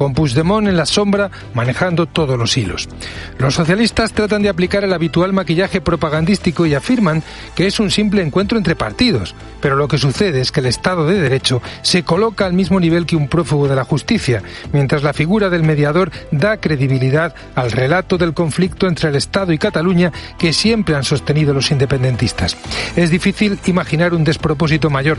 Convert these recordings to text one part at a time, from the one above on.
con Puigdemont en la sombra manejando todos los hilos. Los socialistas tratan de aplicar el habitual maquillaje propagandístico y afirman que es un simple encuentro entre partidos, pero lo que sucede es que el Estado de Derecho se coloca al mismo nivel que un prófugo de la justicia, mientras la figura del mediador da credibilidad al relato del conflicto entre el Estado y Cataluña que siempre han sostenido los independentistas. Es difícil imaginar un despropósito mayor.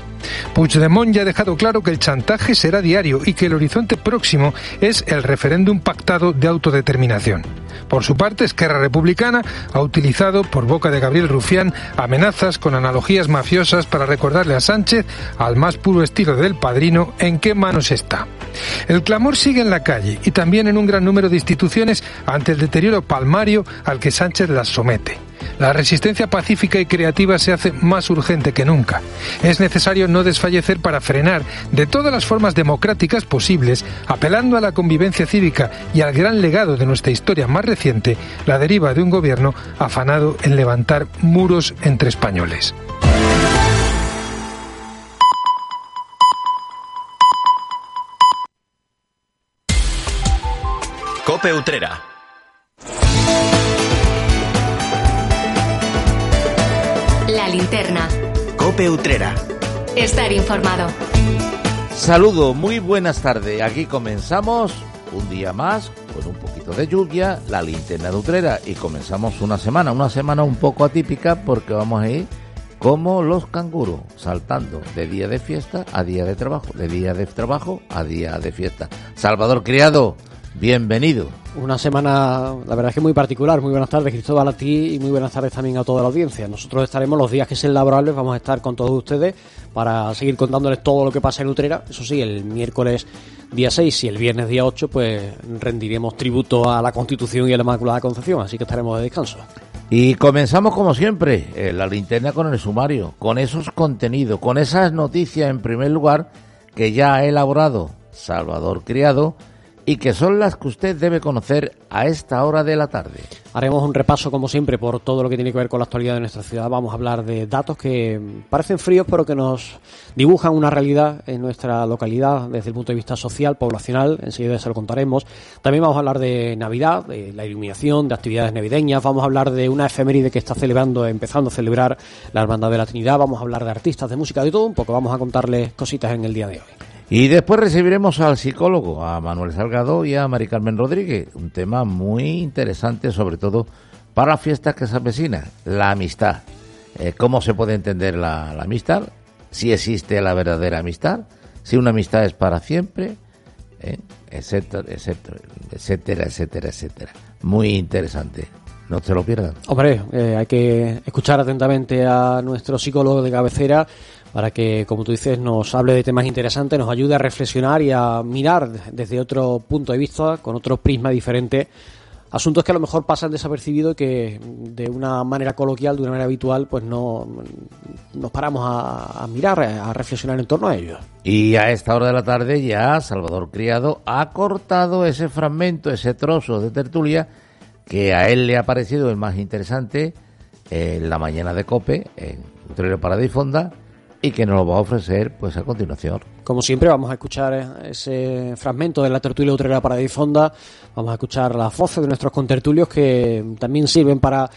Puigdemont ya ha dejado claro que el chantaje será diario y que el horizonte próximo es el referéndum pactado de autodeterminación. Por su parte, Esquerra Republicana ha utilizado, por boca de Gabriel Rufián, amenazas con analogías mafiosas para recordarle a Sánchez, al más puro estilo del padrino, en qué manos está. El clamor sigue en la calle y también en un gran número de instituciones ante el deterioro palmario al que Sánchez las somete. La resistencia pacífica y creativa se hace más urgente que nunca. Es necesario no desfallecer para frenar de todas las formas democráticas posibles, apelando a la convivencia cívica y al gran legado de nuestra historia más reciente, la deriva de un gobierno afanado en levantar muros entre españoles. Cope Utrera. Linterna. Cope Utrera. Estar informado. Saludo, muy buenas tardes. Aquí comenzamos un día más con un poquito de lluvia, la linterna de Utrera y comenzamos una semana, una semana un poco atípica porque vamos a ir como los canguros, saltando de día de fiesta a día de trabajo, de día de trabajo a día de fiesta. Salvador Criado, bienvenido. Una semana, la verdad es que muy particular. Muy buenas tardes, Cristóbal, a ti y muy buenas tardes también a toda la audiencia. Nosotros estaremos los días que sean laborables, vamos a estar con todos ustedes para seguir contándoles todo lo que pasa en Utrera. Eso sí, el miércoles día 6 y el viernes día 8, pues rendiremos tributo a la Constitución y a la Inmaculada Concepción, así que estaremos de descanso. Y comenzamos como siempre, eh, la linterna con el sumario, con esos contenidos, con esas noticias en primer lugar que ya ha elaborado Salvador Criado y que son las que usted debe conocer a esta hora de la tarde. Haremos un repaso, como siempre, por todo lo que tiene que ver con la actualidad de nuestra ciudad. Vamos a hablar de datos que parecen fríos, pero que nos dibujan una realidad en nuestra localidad desde el punto de vista social, poblacional. Enseguida se lo contaremos. También vamos a hablar de Navidad, de la iluminación, de actividades navideñas. Vamos a hablar de una efeméride que está celebrando, empezando a celebrar la Hermandad de la Trinidad. Vamos a hablar de artistas, de música, de todo un poco. Vamos a contarles cositas en el día de hoy. Y después recibiremos al psicólogo, a Manuel Salgado y a Mari Carmen Rodríguez. Un tema muy interesante, sobre todo para las fiestas que se avecinan, la amistad. Eh, ¿Cómo se puede entender la, amistad? Si existe la verdadera amistad, si una amistad es para siempre, eh, etcétera, etcétera, etcétera, etcétera, etcétera. Muy interesante. No se lo pierdan. Hombre, eh, hay que escuchar atentamente a nuestro psicólogo de cabecera para que, como tú dices, nos hable de temas interesantes, nos ayude a reflexionar y a mirar desde otro punto de vista, con otro prisma diferente, asuntos que a lo mejor pasan desapercibidos y que de una manera coloquial, de una manera habitual, pues no nos paramos a, a mirar, a reflexionar en torno a ellos. Y a esta hora de la tarde ya Salvador Criado ha cortado ese fragmento, ese trozo de tertulia que a él le ha parecido el más interesante en la mañana de Cope, en Utrero Fonda y que nos lo va a ofrecer pues a continuación. Como siempre vamos a escuchar ese fragmento de la tertulia utrera para Fonda, vamos a escuchar las voces de nuestros contertulios que también sirven para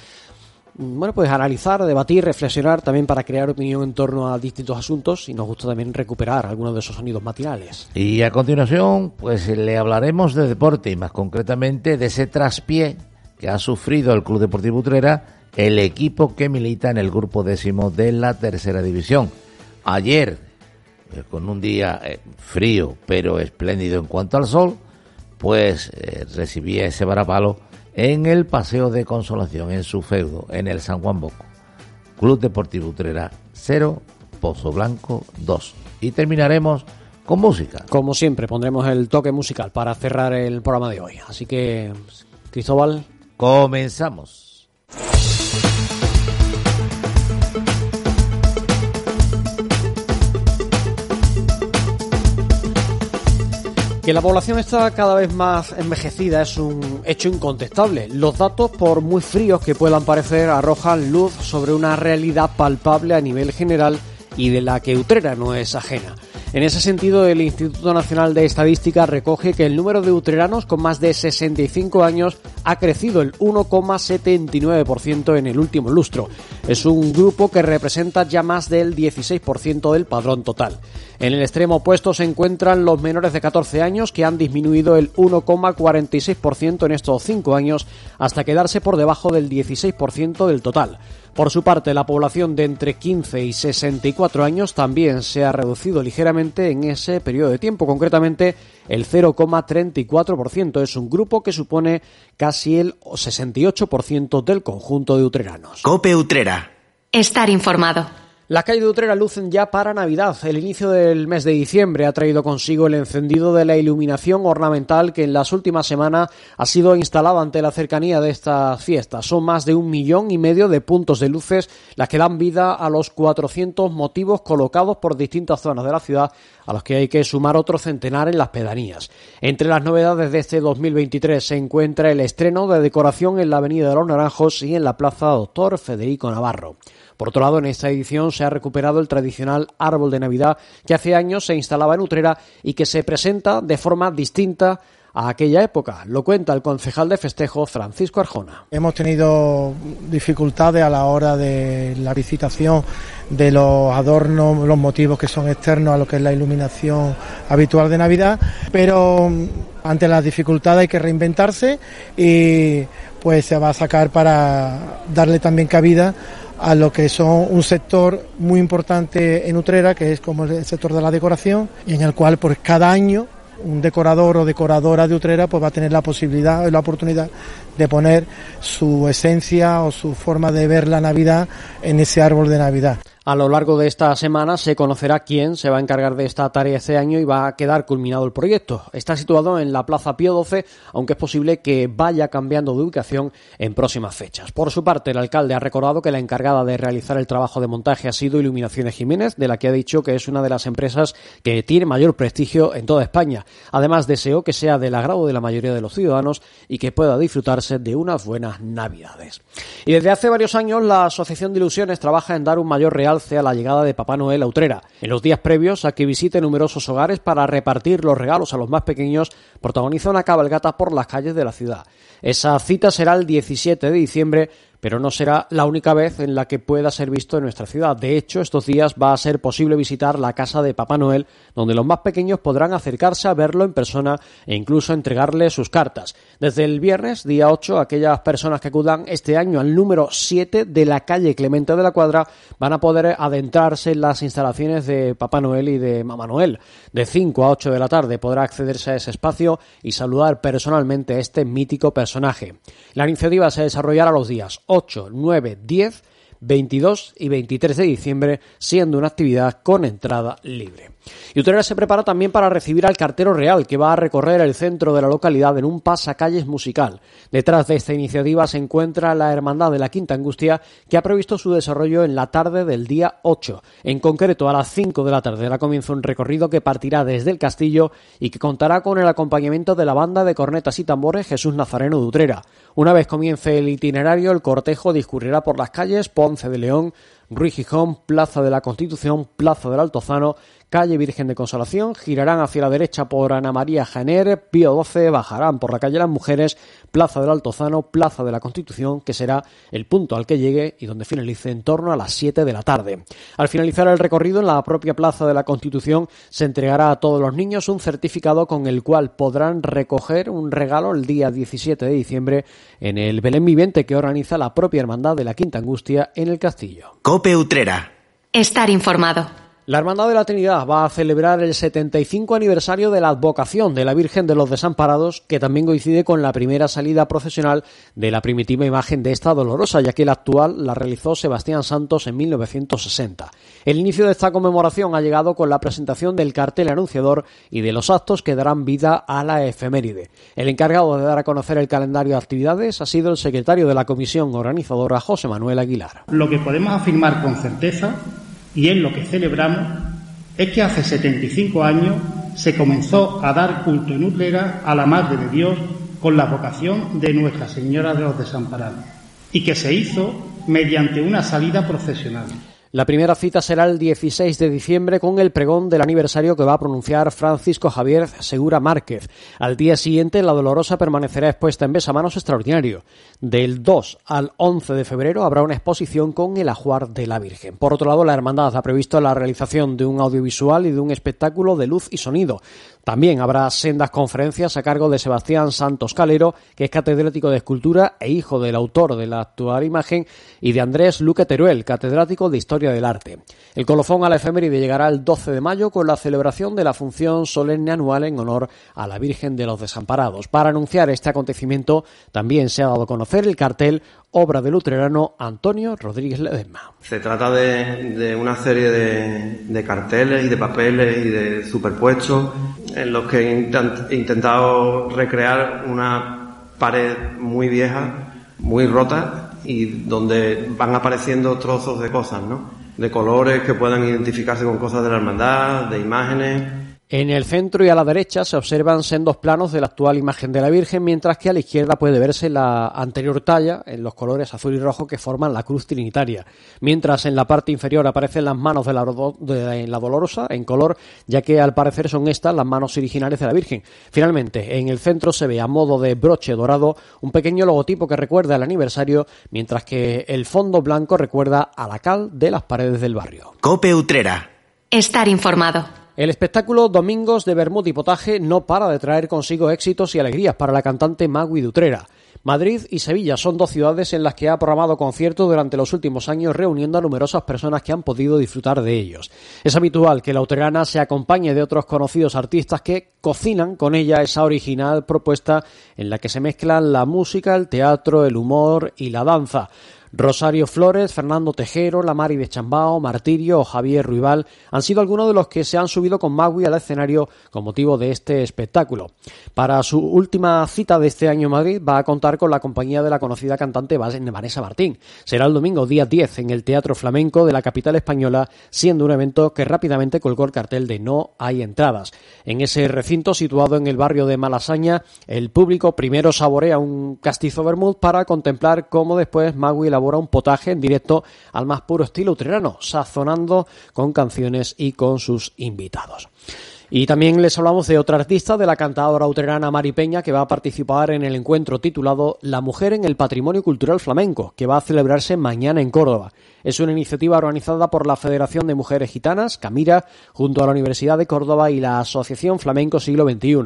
bueno, pues analizar, debatir, reflexionar, también para crear opinión en torno a distintos asuntos y nos gusta también recuperar algunos de esos sonidos matinales. Y a continuación, pues le hablaremos de deporte y más concretamente de ese traspié que ha sufrido el Club Deportivo Utrera, el equipo que milita en el grupo décimo de la tercera división ayer, eh, con un día eh, frío pero espléndido en cuanto al sol, pues eh, recibía ese varapalo en el Paseo de Consolación, en su feudo, en el San Juan Boco. Club Deportivo Utrera 0, Pozo Blanco 2. Y terminaremos con música. Como siempre, pondremos el toque musical para cerrar el programa de hoy. Así que, Cristóbal. Comenzamos. Que la población está cada vez más envejecida es un hecho incontestable. Los datos, por muy fríos que puedan parecer, arrojan luz sobre una realidad palpable a nivel general y de la que Utrera no es ajena. En ese sentido, el Instituto Nacional de Estadística recoge que el número de utreranos con más de 65 años ha crecido el 1,79% en el último lustro. Es un grupo que representa ya más del 16% del padrón total. En el extremo opuesto se encuentran los menores de 14 años que han disminuido el 1,46% en estos cinco años hasta quedarse por debajo del 16% del total. Por su parte, la población de entre 15 y 64 años también se ha reducido ligeramente en ese periodo de tiempo, concretamente el 0,34%. Es un grupo que supone casi el 68% del conjunto de utreranos. Cope Utrera. Estar informado. La calle de Utrera lucen ya para Navidad. El inicio del mes de diciembre ha traído consigo el encendido de la iluminación ornamental que en las últimas semanas ha sido instalada ante la cercanía de estas fiestas. Son más de un millón y medio de puntos de luces las que dan vida a los 400 motivos colocados por distintas zonas de la ciudad a los que hay que sumar otro centenar en las pedanías. Entre las novedades de este 2023 se encuentra el estreno de decoración en la Avenida de los Naranjos y en la Plaza Doctor Federico Navarro. Por otro lado, en esta edición se ha recuperado el tradicional árbol de Navidad que hace años se instalaba en Utrera y que se presenta de forma distinta a aquella época. Lo cuenta el concejal de festejo Francisco Arjona. Hemos tenido dificultades a la hora de la visitación de los adornos, los motivos que son externos a lo que es la iluminación habitual de Navidad, pero ante las dificultades hay que reinventarse y pues se va a sacar para darle también cabida a lo que son un sector muy importante en Utrera, que es como el sector de la decoración, y en el cual pues cada año un decorador o decoradora de Utrera pues va a tener la posibilidad y la oportunidad de poner su esencia o su forma de ver la Navidad en ese árbol de Navidad. A lo largo de esta semana se conocerá quién se va a encargar de esta tarea este año y va a quedar culminado el proyecto. Está situado en la Plaza Pío XII, aunque es posible que vaya cambiando de ubicación en próximas fechas. Por su parte, el alcalde ha recordado que la encargada de realizar el trabajo de montaje ha sido Iluminaciones Jiménez, de la que ha dicho que es una de las empresas que tiene mayor prestigio en toda España. Además, deseó que sea del agrado de la mayoría de los ciudadanos y que pueda disfrutarse de unas buenas Navidades. Y desde hace varios años, la Asociación de Ilusiones trabaja en dar un mayor real a la llegada de Papá Noel a Utrera. En los días previos a que visite numerosos hogares para repartir los regalos a los más pequeños, protagoniza una cabalgata por las calles de la ciudad. Esa cita será el 17 de diciembre pero no será la única vez en la que pueda ser visto en nuestra ciudad. De hecho, estos días va a ser posible visitar la casa de Papá Noel, donde los más pequeños podrán acercarse a verlo en persona e incluso entregarle sus cartas. Desde el viernes, día 8, aquellas personas que acudan este año al número 7 de la calle Clemente de la Cuadra van a poder adentrarse en las instalaciones de Papá Noel y de Mamá Noel. De 5 a 8 de la tarde podrá accederse a ese espacio y saludar personalmente a este mítico personaje. La iniciativa se desarrollará los días 8, 9, 10, 22 y 23 de diciembre, siendo una actividad con entrada libre. Y Utrera se prepara también para recibir al cartero real que va a recorrer el centro de la localidad en un pasacalles musical. Detrás de esta iniciativa se encuentra la Hermandad de la Quinta Angustia que ha previsto su desarrollo en la tarde del día 8. En concreto, a las 5 de la tarde dará comienzo un recorrido que partirá desde el castillo y que contará con el acompañamiento de la banda de cornetas y tambores Jesús Nazareno de Utrera. Una vez comience el itinerario, el cortejo discurrirá por las calles Ponce de León, Ruy Gijón, Plaza de la Constitución, Plaza del Altozano, calle Virgen de Consolación, girarán hacia la derecha por Ana María Janer, Pío XII, bajarán por la calle Las Mujeres, Plaza del Altozano, Plaza de la Constitución, que será el punto al que llegue y donde finalice en torno a las 7 de la tarde. Al finalizar el recorrido en la propia Plaza de la Constitución se entregará a todos los niños un certificado con el cual podrán recoger un regalo el día 17 de diciembre en el Belén Viviente que organiza la propia Hermandad de la Quinta Angustia en el Castillo. OPE Utrera. Estar informado. La Hermandad de la Trinidad va a celebrar el 75 aniversario de la advocación de la Virgen de los Desamparados, que también coincide con la primera salida procesional de la primitiva imagen de esta dolorosa, ya que la actual la realizó Sebastián Santos en 1960. El inicio de esta conmemoración ha llegado con la presentación del cartel anunciador y de los actos que darán vida a la efeméride. El encargado de dar a conocer el calendario de actividades ha sido el secretario de la comisión organizadora, José Manuel Aguilar. Lo que podemos afirmar con certeza y es lo que celebramos, es que hace 75 años se comenzó a dar culto en Utrera a la Madre de Dios con la vocación de Nuestra Señora de los Desamparados y que se hizo mediante una salida procesional. La primera cita será el 16 de diciembre con el pregón del aniversario que va a pronunciar Francisco Javier Segura Márquez. Al día siguiente, la Dolorosa permanecerá expuesta en besamanos extraordinario. Del 2 al 11 de febrero habrá una exposición con el ajuar de la Virgen. Por otro lado, la Hermandad ha previsto la realización de un audiovisual y de un espectáculo de luz y sonido. También habrá sendas conferencias a cargo de Sebastián Santos Calero, que es catedrático de escultura e hijo del autor de la actual imagen, y de Andrés Luque Teruel, catedrático de historia del arte. El colofón a la efeméride llegará el 12 de mayo con la celebración de la función solemne anual en honor a la Virgen de los Desamparados. Para anunciar este acontecimiento también se ha dado a conocer el cartel obra del luterano Antonio Rodríguez Ledesma. Se trata de, una serie de, carteles y de papeles y de superpuestos en los que he intentado recrear una pared muy vieja, muy rota y donde van apareciendo trozos de cosas, ¿no? De colores que puedan identificarse con cosas de la hermandad, de imágenes en el centro y a la derecha se observan sendos planos de la actual imagen de la Virgen, mientras que a la izquierda puede verse la anterior talla en los colores azul y rojo que forman la cruz trinitaria. Mientras en la parte inferior aparecen las manos de la, de la Dolorosa en color, ya que al parecer son estas las manos originales de la Virgen. Finalmente, en el centro se ve a modo de broche dorado un pequeño logotipo que recuerda el aniversario, mientras que el fondo blanco recuerda a la cal de las paredes del barrio. Cope Utrera. Estar informado. El espectáculo Domingos de Bermud y Potaje no para de traer consigo éxitos y alegrías para la cantante Magui Dutrera. Madrid y Sevilla son dos ciudades en las que ha programado conciertos durante los últimos años reuniendo a numerosas personas que han podido disfrutar de ellos. Es habitual que la uterana se acompañe de otros conocidos artistas que cocinan con ella esa original propuesta en la que se mezclan la música, el teatro, el humor y la danza. Rosario Flores, Fernando Tejero, La Mari de Chambao, Martirio o Javier Ruibal han sido algunos de los que se han subido con Magui al escenario con motivo de este espectáculo. Para su última cita de este año en Madrid va a contar con la compañía de la conocida cantante Vanessa Martín. Será el domingo día 10 en el Teatro Flamenco de la capital española, siendo un evento que rápidamente colgó el cartel de no hay entradas. En ese recinto situado en el barrio de Malasaña, el público primero saborea un castizo vermouth para contemplar cómo después Magui un potaje en directo al más puro estilo utrerano, sazonando con canciones y con sus invitados. Y también les hablamos de otra artista, de la cantadora utrerana Mari Peña, que va a participar en el encuentro titulado La mujer en el patrimonio cultural flamenco, que va a celebrarse mañana en Córdoba. Es una iniciativa organizada por la Federación de Mujeres Gitanas, Camira, junto a la Universidad de Córdoba y la Asociación Flamenco Siglo XXI.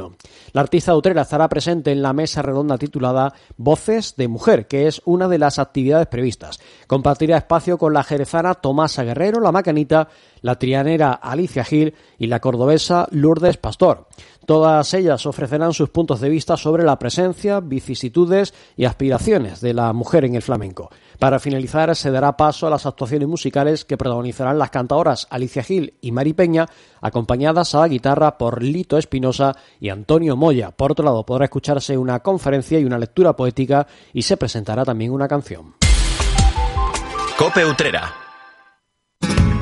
La artista Utrera estará presente en la mesa redonda titulada Voces de Mujer, que es una de las actividades previstas. Compartirá espacio con la jerezana Tomasa Guerrero, la macanita, la trianera Alicia Gil y la cordobesa Lourdes Pastor. Todas ellas ofrecerán sus puntos de vista sobre la presencia, vicisitudes y aspiraciones de la mujer en el flamenco. Para finalizar, se dará paso a las actuaciones musicales que protagonizarán las cantadoras Alicia Gil y Mari Peña, acompañadas a la guitarra por Lito Espinosa y Antonio Moya. Por otro lado, podrá escucharse una conferencia y una lectura poética y se presentará también una canción. Cope Utrera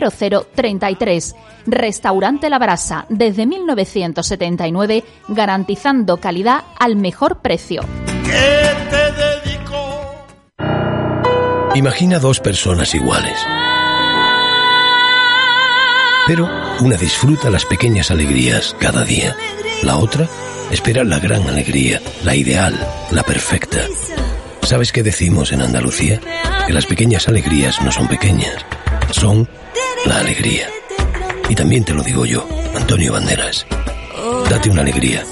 0033. Restaurante La Brasa, desde 1979, garantizando calidad al mejor precio. Imagina dos personas iguales. Pero una disfruta las pequeñas alegrías cada día. La otra espera la gran alegría, la ideal, la perfecta. ¿Sabes qué decimos en Andalucía? Que las pequeñas alegrías no son pequeñas, son la alegría. Y también te lo digo yo, Antonio Banderas. Date una alegría.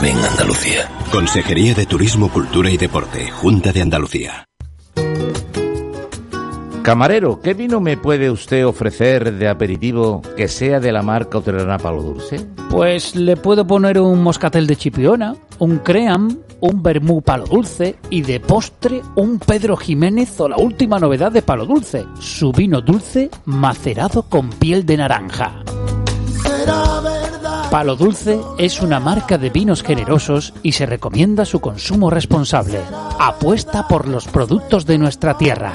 Ven Andalucía. Consejería de Turismo, Cultura y Deporte, Junta de Andalucía. Camarero, ¿qué vino me puede usted ofrecer de aperitivo que sea de la marca Oterana Palo Dulce? Pues le puedo poner un moscatel de chipiona, un cream, un vermú palo dulce y de postre un Pedro Jiménez o la última novedad de palo dulce, su vino dulce macerado con piel de naranja. Palo Dulce es una marca de vinos generosos y se recomienda su consumo responsable. Apuesta por los productos de nuestra tierra.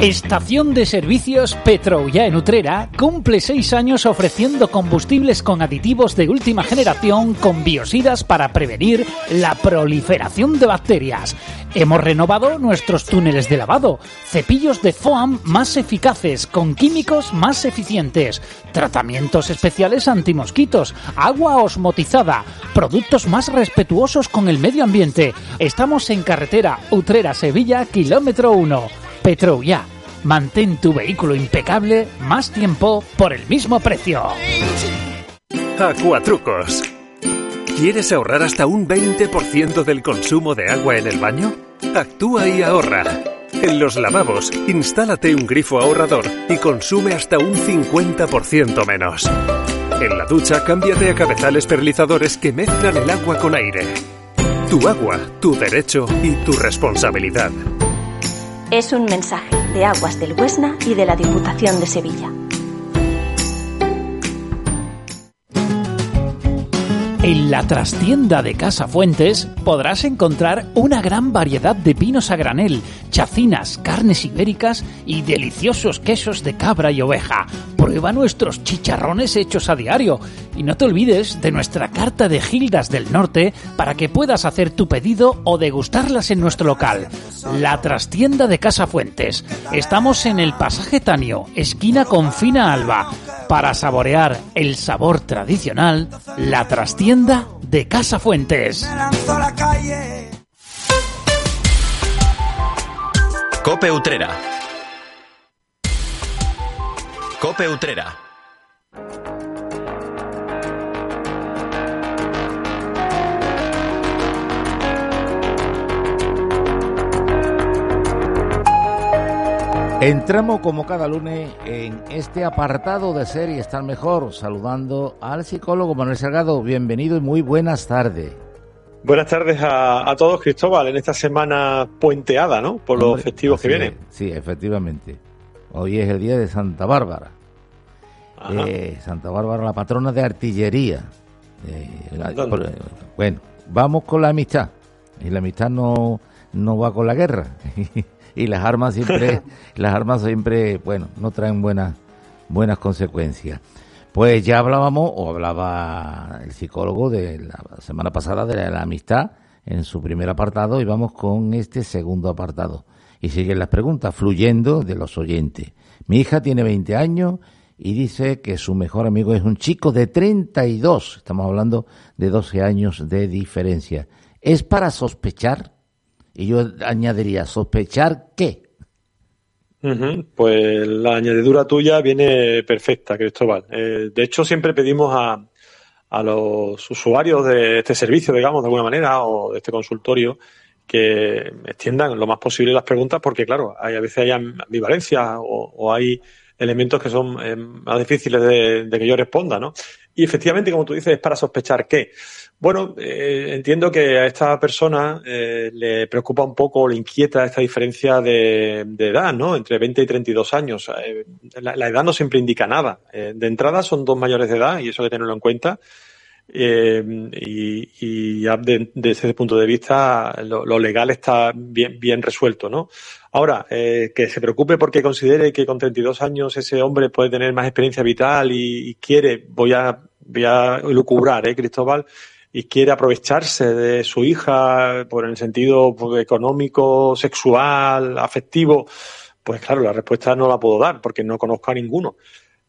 Estación de Servicios Petroulla en Utrera cumple seis años ofreciendo combustibles con aditivos de última generación con biosidas para prevenir la proliferación de bacterias. Hemos renovado nuestros túneles de lavado, cepillos de foam más eficaces con químicos más eficientes, tratamientos especiales antimosquitos, agua osmotizada, productos más respetuosos con el medio ambiente. Estamos en carretera Utrera-Sevilla, kilómetro 1. Petroulla. Mantén tu vehículo impecable más tiempo por el mismo precio. Acuatrucos. ¿Quieres ahorrar hasta un 20% del consumo de agua en el baño? Actúa y ahorra. En los lavabos, instálate un grifo ahorrador y consume hasta un 50% menos. En la ducha, cámbiate a cabezales perlizadores que mezclan el agua con aire. Tu agua, tu derecho y tu responsabilidad. Es un mensaje de Aguas del Huesna y de la Diputación de Sevilla. En la trastienda de Casa Fuentes podrás encontrar una gran variedad de vinos a granel, chacinas, carnes ibéricas y deliciosos quesos de cabra y oveja. Prueba nuestros chicharrones hechos a diario y no te olvides de nuestra carta de Gildas del Norte para que puedas hacer tu pedido o degustarlas en nuestro local. La trastienda de Casa Fuentes. Estamos en el pasaje Tanio, esquina con Fina Alba. Para saborear el sabor tradicional, la trastienda de Casa Fuentes. Cope Utrera. Cope Utrera. Entramos como cada lunes en este apartado de ser y estar mejor, saludando al psicólogo Manuel Salgado. Bienvenido y muy buenas tardes. Buenas tardes a, a todos, Cristóbal, en esta semana puenteada, ¿no? Por los festivos que vienen. es, Sí, efectivamente. Hoy es el día de Santa Bárbara. Eh, Santa Bárbara, la patrona de artillería. Eh, por- bueno, vamos con la amistad. Y la amistad no, no va con la guerra. y las armas siempre, las armas siempre, bueno, no traen buenas, buenas consecuencias. Pues ya hablábamos, o hablaba el psicólogo de la semana pasada de la, la amistad en su primer apartado y vamos con este segundo apartado. Y siguen las preguntas fluyendo de los oyentes. Mi hija tiene 20 años y dice que su mejor amigo es un chico de 32. Estamos hablando de 12 años de diferencia. ¿Es para sospechar? Y yo añadiría, ¿sospechar qué? Pues la añadidura tuya viene perfecta, Cristóbal. Eh, de hecho, siempre pedimos a, a los usuarios de este servicio, digamos, de alguna manera, o de este consultorio, que extiendan lo más posible las preguntas, porque, claro, hay, a veces hay ambivalencia o, o hay elementos que son eh, más difíciles de, de que yo responda, ¿no? Y efectivamente, como tú dices, es para sospechar qué. Bueno, eh, entiendo que a esta persona eh, le preocupa un poco, le inquieta esta diferencia de, de edad, ¿no? Entre 20 y 32 años. Eh, la, la edad no siempre indica nada. Eh, de entrada son dos mayores de edad y eso hay que tenerlo en cuenta. Eh, y, ya de- desde ese punto de vista lo, legal está bien, bien resuelto, ¿no? Ahora, eh, que se preocupe porque considere que con 32 años ese hombre puede tener más experiencia vital y, y quiere, voy a, voy a lucubrar, ¿eh, Cristóbal? Y quiere aprovecharse de su hija por el sentido pues, económico, sexual, afectivo, pues claro, la respuesta no la puedo dar porque no conozco a ninguno.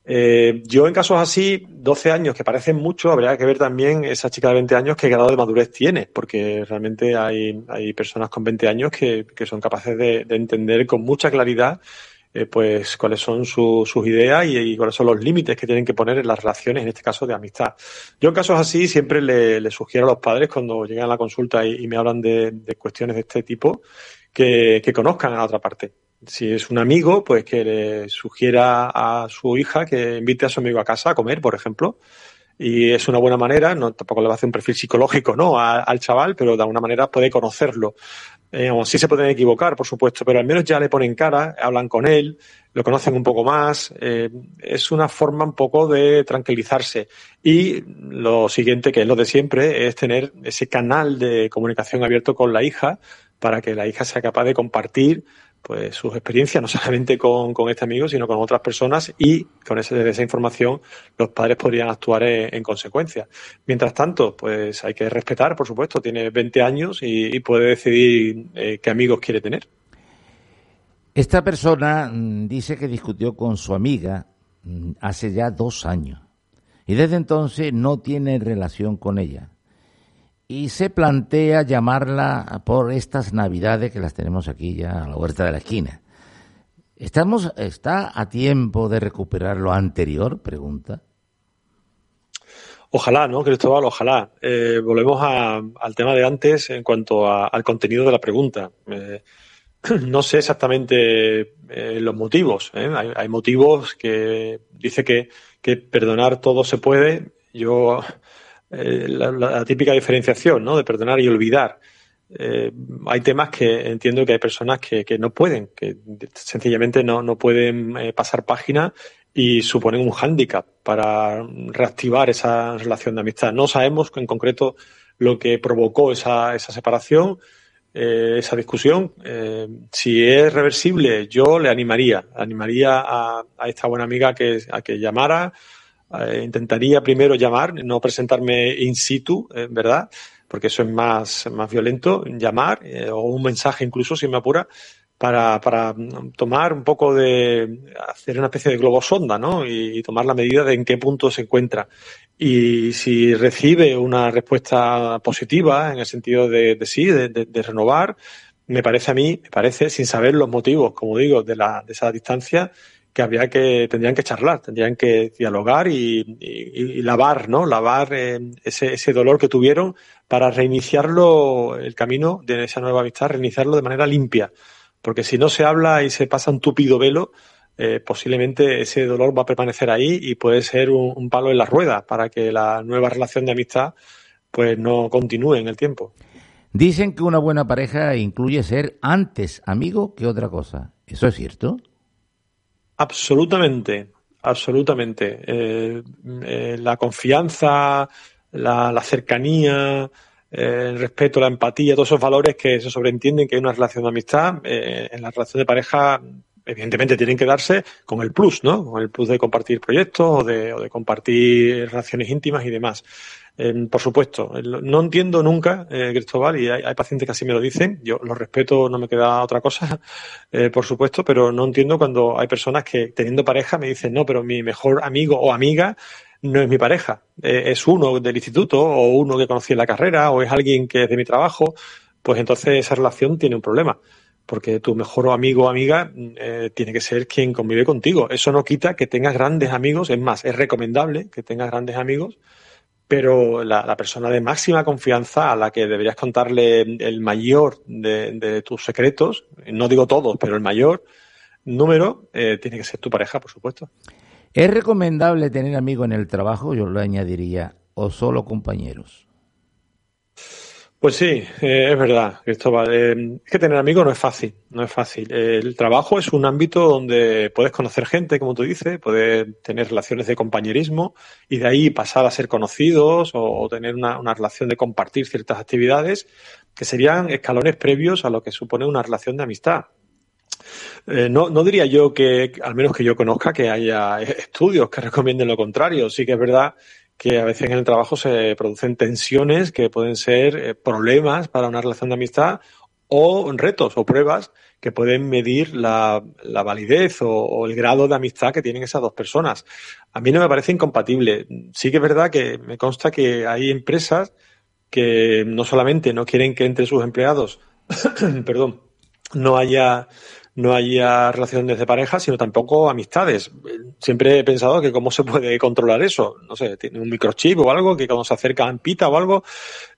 Eh, yo en casos así, 12 años, que parecen mucho, habría que ver también esa chica de 20 años qué grado de madurez tiene, porque realmente hay, hay personas con 20 años que, que son capaces de, de entender con mucha claridad eh, pues cuáles son sus ideas y, cuáles son los límites que tienen que poner en las relaciones, en este caso de amistad. Yo en casos así siempre le, sugiero a los padres cuando llegan a la consulta y, me hablan de, cuestiones de este tipo que, que conozcan a la otra parte. Si es un amigo, pues que le sugiera a su hija que invite a su amigo a casa a comer, por ejemplo, y es una buena manera, no tampoco le va a hacer un perfil psicológico ¿no? al chaval, pero de alguna manera puede conocerlo. Eh, sí se pueden equivocar, por supuesto, pero al menos ya le ponen cara, hablan con él, lo conocen un poco más. Eh, es una forma un poco de tranquilizarse. Y lo siguiente, que es lo de siempre, es tener ese canal de comunicación abierto con la hija para que la hija sea capaz de compartir pues sus experiencias, no solamente con, este amigo, sino con otras personas y con esa, esa información los padres podrían actuar en, consecuencia. Mientras tanto, pues hay que respetar, por supuesto, tiene 20 años y, puede decidir eh, qué amigos quiere tener. Esta persona mm, dice que discutió con su amiga mm, hace ya dos años y desde entonces no tiene relación con ella y se plantea llamarla por estas navidades que las tenemos aquí ya a la huerta de la esquina. ¿Estamos, ¿Está a tiempo de recuperar lo anterior? Pregunta. Ojalá, ¿no, Cristóbal? Ojalá. Eh, volvemos al tema de antes en cuanto al contenido de la pregunta. Eh, no sé exactamente eh, los motivos. Hay, hay, motivos que dice que, que perdonar todo se puede. Yo eh, la, típica diferenciación, ¿no? De perdonar y olvidar. Eh, hay temas que entiendo que hay personas que, que no pueden, que sencillamente no, no pueden eh, pasar página y suponen un hándicap para reactivar esa relación de amistad. No sabemos en concreto lo que provocó esa, esa separación, esa discusión. si es reversible, yo le animaría, animaría a, a esta buena amiga que, a que llamara, eh, intentaría primero llamar, no presentarme in situ, eh, ¿verdad? Porque eso es más, más violento, llamar eh, o un mensaje incluso, si me apura, para, para tomar un poco de, hacer una especie de globo sonda, ¿no? Y, tomar la medida de en qué punto se encuentra. Y si recibe una respuesta positiva, en el sentido de, de sí, de, de, renovar, me parece a mí, me parece, sin saber los motivos, como digo, de, la, de esa distancia, que había que, tendrían que charlar, tendrían que dialogar y, lavar, ¿no? Lavar eh, ese, ese dolor que tuvieron para reiniciarlo, el camino de esa nueva amistad, reiniciarlo de manera limpia. Porque si no se habla y se pasa un tupido velo, eh, posiblemente ese dolor va a permanecer ahí y puede ser un, palo en la rueda para que la nueva relación de amistad pues no continúe en el tiempo. Dicen que una buena pareja incluye ser antes amigo que otra cosa. ¿Eso es cierto? Absolutamente, absolutamente. Eh, eh, la confianza, la, cercanía, eh, el respeto, la empatía, todos esos valores que se sobreentienden que hay una relación de amistad, en la relación de pareja, evidentemente tienen que darse con el plus, ¿no? Con el plus de compartir proyectos o de, o de compartir relaciones íntimas y demás por supuesto, no entiendo nunca, eh, Cristóbal, y hay, pacientes que así me lo dicen, yo lo respeto, no me queda otra cosa, eh, por supuesto, pero no entiendo cuando hay personas que teniendo pareja me dicen, no, pero mi mejor amigo o amiga no es mi pareja, eh, es uno del instituto o uno que conocí en la carrera o es alguien que es de mi trabajo, pues entonces esa relación tiene un problema porque tu mejor amigo o amiga eh, tiene que ser quien convive contigo. Eso no quita que tengas grandes amigos, es más, es recomendable que tengas grandes amigos, pero la, persona de máxima confianza a la que deberías contarle el mayor de, tus secretos, no digo todos, pero el mayor número, eh, tiene que ser tu pareja, por supuesto. ¿Es recomendable tener amigos en el trabajo? Yo lo añadiría, o solo compañeros. Pues sí, eh, es verdad, Cristóbal. Eh, es que tener amigos no es fácil, no es fácil. el trabajo es un ámbito donde puedes conocer gente, como tú dices, puedes tener relaciones de compañerismo y de ahí pasar a ser conocidos o, tener una, relación de compartir ciertas actividades que serían escalones previos a lo que supone una relación de amistad. Eh, no, no diría yo que, al menos que yo conozca, que haya estudios que recomienden lo contrario. Sí que es verdad que a veces en el trabajo se producen tensiones que pueden ser eh, problemas para una relación de amistad o retos o pruebas que pueden medir la, validez o, el grado de amistad que tienen esas dos personas. A mí no me parece incompatible. Sí que es verdad que me consta que hay empresas que no solamente no quieren que entre sus empleados, perdón, no haya no haya relaciones de pareja, sino tampoco amistades. Siempre he pensado que cómo se puede controlar eso. No sé, tiene un microchip o algo que cuando se acerca pita o algo,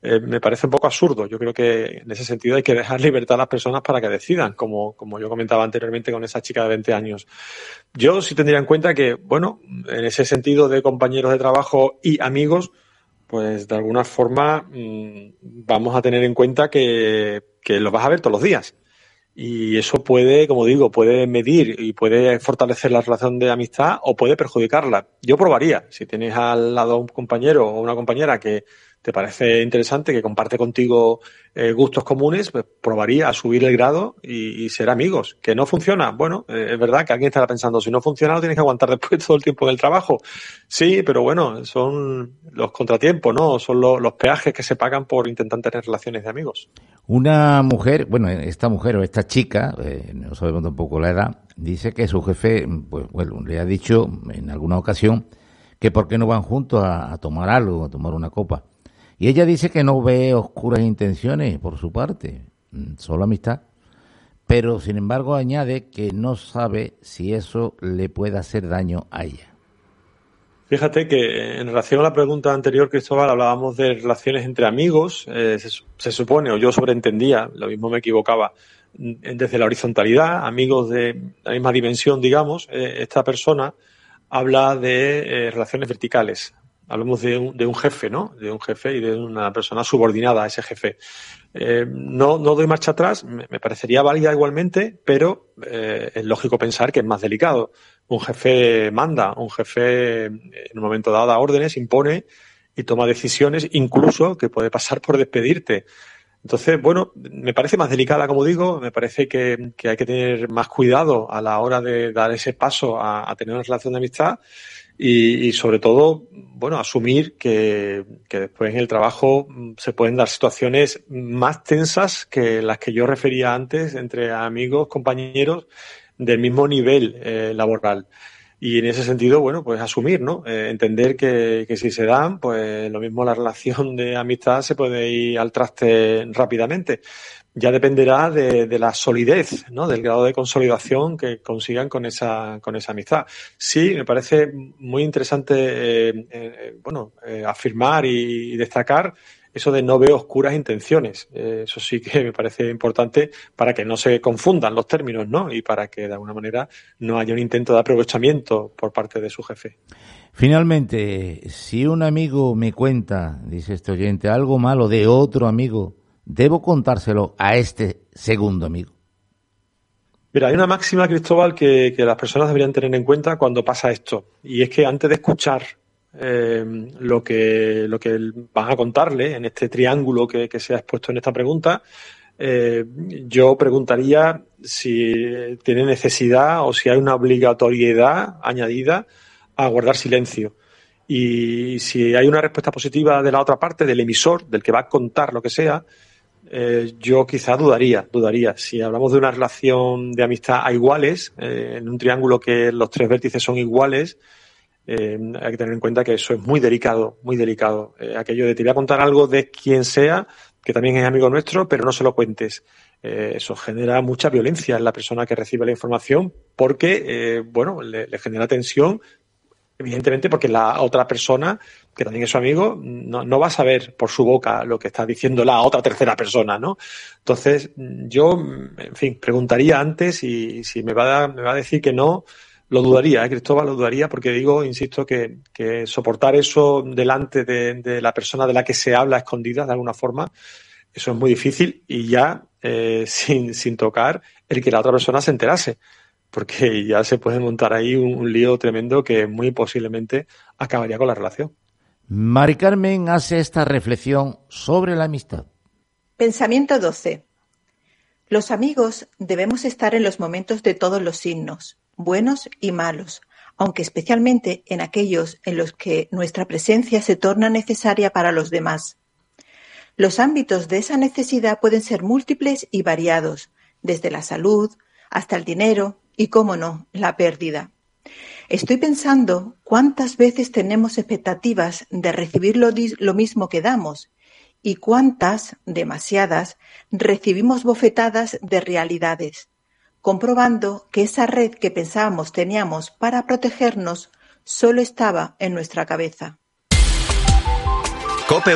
eh, me parece un poco absurdo. Yo creo que en ese sentido hay que dejar libertad a las personas para que decidan, como, como yo comentaba anteriormente con esa chica de 20 años. Yo sí tendría en cuenta que, bueno, en ese sentido de compañeros de trabajo y amigos, pues de alguna forma mm, vamos a tener en cuenta que, que los vas a ver todos los días y eso puede, como digo, puede medir y puede fortalecer la relación de amistad o puede perjudicarla. Yo probaría, si tienes al lado un compañero o una compañera que te parece interesante, que comparte contigo eh, gustos comunes, pues probaría a subir el grado y, ser amigos. Que no funciona, bueno, eh, es verdad que alguien estará pensando, si no funciona, lo tienes que aguantar después todo el tiempo en el trabajo. Sí, pero bueno, son los contratiempos, ¿no? Son los peajes que se pagan por intentar tener relaciones de amigos. Una mujer, bueno, esta mujer o esta chica, eh, no sabemos tampoco la edad, dice que su jefe, pues bueno, le ha dicho en alguna ocasión que por qué no van juntos a tomar algo, a tomar una copa. Y ella dice que no ve oscuras intenciones por su parte, mm, solo amistad. Pero sin embargo añade que no sabe si eso le puede hacer daño a ella. Fíjate que en relación a la pregunta anterior, Cristóbal, hablábamos de relaciones entre amigos. Eh, se, supone, o yo sobreentendía, lo mismo me equivocaba, mm, desde la horizontalidad, amigos de la misma dimensión, digamos, eh, esta persona habla de eh, relaciones verticales, hablamos de un, de un, jefe, ¿no? De un jefe y de una persona subordinada a ese jefe. Eh, no, no doy marcha atrás, me, parecería válida igualmente, pero eh, es lógico pensar que es más delicado. Un jefe manda, un jefe en un momento dado da órdenes, impone y toma decisiones, incluso que puede pasar por despedirte. Entonces, bueno, me parece más delicada, como digo, me parece que, hay que tener más cuidado a la hora de dar ese paso a tener una relación de amistad y, sobre todo, bueno, asumir que, que, después en el trabajo mm, se pueden dar situaciones más tensas que las que yo refería antes entre amigos, compañeros del mismo nivel eh, laboral. Y en ese sentido, bueno, pues asumir, ¿no? Eh, entender que, que, si se dan, pues lo mismo la relación de amistad se puede ir al traste rápidamente ya dependerá de, la solidez, ¿no? del grado de consolidación que consigan con esa, con esa amistad. Sí, me parece muy interesante eh, eh, bueno, eh, afirmar y, destacar eso de no veo oscuras intenciones. eso sí que me parece importante para que no se confundan los términos ¿no? y para que de alguna manera no haya un intento de aprovechamiento por parte de su jefe. Finalmente, si un amigo me cuenta, dice este oyente, algo malo de otro amigo, ¿Debo contárselo a este segundo amigo? Mira, hay una máxima, Cristóbal, que, las personas deberían tener en cuenta cuando pasa esto. Y es que antes de escuchar eh, lo, que, lo que van a contarle en este triángulo que, se ha expuesto en esta pregunta, eh, yo preguntaría si tiene necesidad o si hay una obligatoriedad añadida a guardar silencio. Y si hay una respuesta positiva de la otra parte, del emisor, del que va a contar lo que sea, eh, yo quizá dudaría, dudaría. Si hablamos de una relación de amistad a iguales, eh, en un triángulo que los tres vértices son iguales, eh, hay que tener en cuenta que eso es muy delicado, muy delicado. aquello de te voy a contar algo de quien sea, que también es amigo nuestro, pero no se lo cuentes. eso genera mucha violencia en la persona que recibe la información porque, bueno, le, le genera tensión, evidentemente porque la otra persona, que también es su amigo, no, no, va a saber por su boca lo que está diciendo la otra tercera persona, ¿no? Entonces, yo, en fin, preguntaría antes y si me va a, me va a decir que no, lo dudaría, ¿eh? Cristóbal lo dudaría porque digo, insisto, que, soportar eso delante de, de, la persona de la que se habla escondida de alguna forma, eso es muy difícil y ya eh, sin, sin tocar el que la otra persona se enterase porque ya se puede montar ahí un, lío tremendo que muy posiblemente acabaría con la relación. Mari Carmen hace esta reflexión sobre la amistad. Pensamiento 12. Los amigos debemos estar en los momentos de todos los signos, buenos y malos, aunque especialmente en aquellos en los que nuestra presencia se torna necesaria para los demás. Los ámbitos de esa necesidad pueden ser múltiples y variados, desde la salud hasta el dinero, y, cómo no, la pérdida. Estoy pensando cuántas veces tenemos expectativas de recibir lo, mismo que damos y cuántas, demasiadas, recibimos bofetadas de realidades. comprobando que esa red que pensábamos teníamos para protegernos solo estaba en nuestra cabeza. Cope.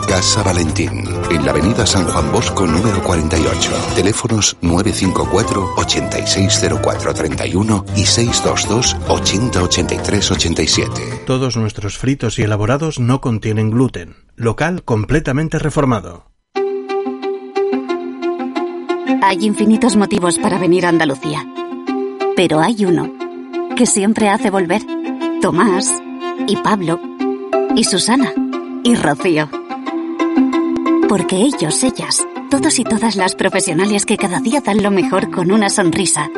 Casa Valentín, en la avenida San Juan Bosco número 48. Teléfonos 954 860431 y 622 808387. Todos nuestros fritos y elaborados no contienen gluten. Local completamente reformado. Hay infinitos motivos para venir a Andalucía. Pero hay uno que siempre hace volver. Tomás y Pablo y Susana y Rocío. Porque ellos, ellas, todos y todas las profesionales que cada día dan lo mejor con una sonrisa,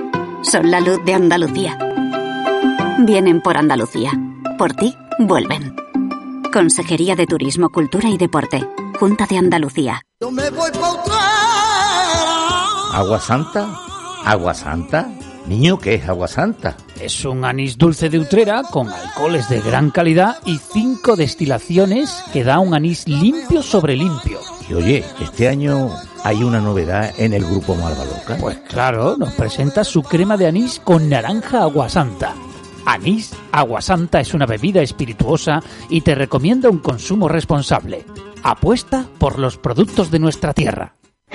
son la luz de Andalucía. Vienen por Andalucía. Por ti, vuelven. Consejería de Turismo, Cultura y Deporte. Junta de Andalucía. ¿Agua Santa? ¿Agua Santa? Niño, ¿qué es Agua Santa? Es un anís dulce de Utrera con alcoholes de gran calidad y cinco destilaciones que da un anís limpio sobre limpio. Y oye, este año hay una novedad en el grupo Malvaloca. Pues claro, nos presenta su crema de anís con naranja aguasanta. Anís Aguasanta es una bebida espirituosa y te recomienda un consumo responsable. Apuesta por los productos de nuestra tierra.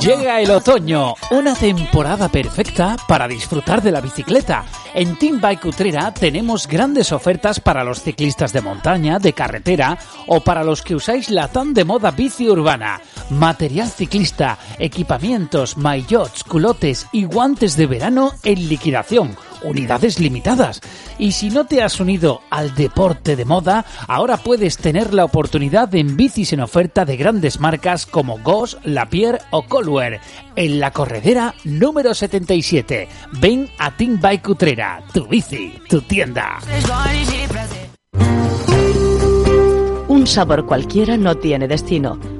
Llega el otoño, una temporada perfecta para disfrutar de la bicicleta. En Team Bike Utrera tenemos grandes ofertas para los ciclistas de montaña, de carretera o para los que usáis la tan de moda bici urbana. Material ciclista, equipamientos, maillots, culotes y guantes de verano en liquidación unidades limitadas. Y si no te has unido al deporte de moda, ahora puedes tener la oportunidad en bicis en oferta de grandes marcas como Goss, Lapierre o Colware en la corredera número 77. Ven a Team Bike Utrera, tu bici, tu tienda. Un sabor cualquiera no tiene destino.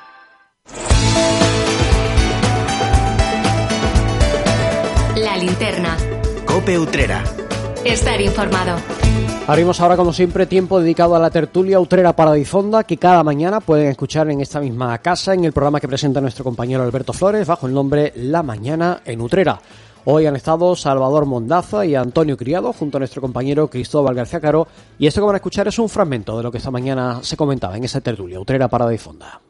Cope Utrera. Estar informado. Abrimos ahora, como siempre, tiempo dedicado a la tertulia Utrera Paradifonda, que cada mañana pueden escuchar en esta misma casa, en el programa que presenta nuestro compañero Alberto Flores, bajo el nombre La Mañana en Utrera. Hoy han estado Salvador Mondaza y Antonio Criado, junto a nuestro compañero Cristóbal García Caro, y esto que van a escuchar es un fragmento de lo que esta mañana se comentaba en esa tertulia Utrera Paradifonda.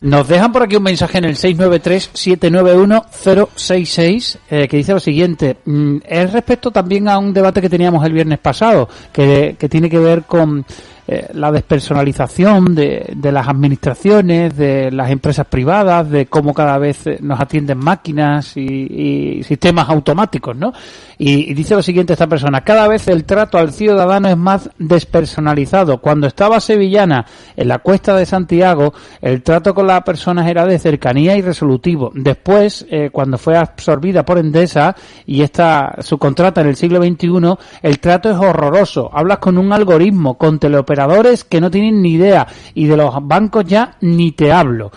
Nos dejan por aquí un mensaje en el 693-791-066 eh, que dice lo siguiente. Mm, es respecto también a un debate que teníamos el viernes pasado, que, que tiene que ver con eh, la despersonalización de, las administraciones, de las empresas privadas, de cómo cada vez eh, nos atienden máquinas y, sistemas automáticos, ¿no? Y, dice lo siguiente esta persona, cada vez el trato al ciudadano es más despersonalizado. Cuando estaba Sevillana en la cuesta de Santiago, el trato con las personas era de cercanía y resolutivo. Después, eh, cuando fue absorbida por Endesa y esta su contrata en el siglo XXI, el trato es horroroso. Hablas con un algoritmo, con que no tienen ni idea y de los bancos ya ni te hablo.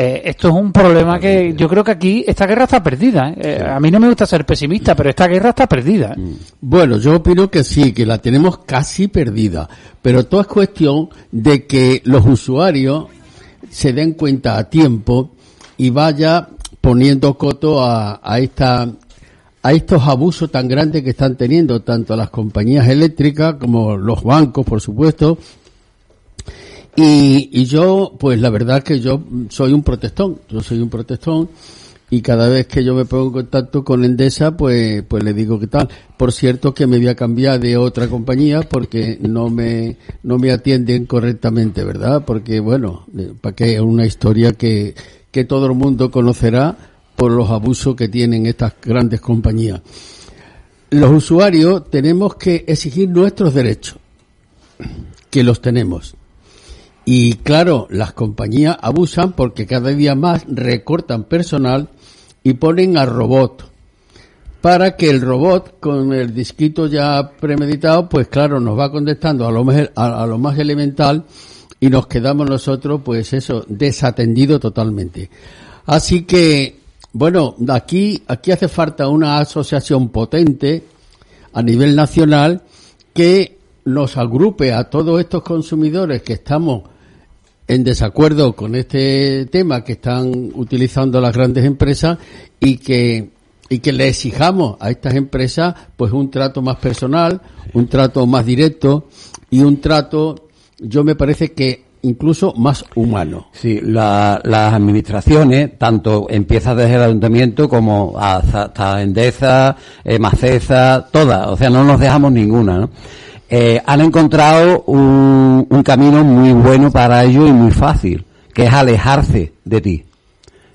Eh, esto es un problema que yo creo que aquí esta guerra está perdida. ¿eh? A mí no me gusta ser pesimista, pero esta guerra está perdida. ¿eh? Bueno, yo opino que sí, que la tenemos casi perdida. Pero todo es cuestión de que los usuarios se den cuenta a tiempo y vaya poniendo coto a, a esta a estos abusos tan grandes que están teniendo tanto las compañías eléctricas como los bancos, por supuesto. Y, yo, pues la verdad que yo soy un protestón, yo soy un protestón y cada vez que yo me pongo en contacto con Endesa, pues, pues le digo qué tal. Por cierto que me voy a cambiar de otra compañía porque no me, no me atienden correctamente, ¿verdad? Porque bueno, eh, para que es una historia que, que todo el mundo conocerá por los abusos que tienen estas grandes compañías. Los usuarios tenemos que exigir nuestros derechos, que los tenemos. Y claro, las compañías abusan porque cada día más recortan personal y ponen a robot para que el robot con el disquito ya premeditado, pues claro, nos va contestando a lo a lo más elemental y nos quedamos nosotros, pues eso, desatendido totalmente. Así que, bueno, aquí, aquí hace falta una asociación potente a nivel nacional que nos agrupe a todos estos consumidores que estamos en desacuerdo con este tema que están utilizando las grandes empresas y que y que le exijamos a estas empresas pues un trato más personal, un trato más directo y un trato yo me parece que incluso más humano. Sí, la- las administraciones, tanto empieza desde el ayuntamiento como hasta, Endesa, eh, Macesa, todas, o sea, no nos dejamos ninguna. Eh, han encontrado un, un camino muy bueno para ellos y muy fácil, que es alejarse de ti.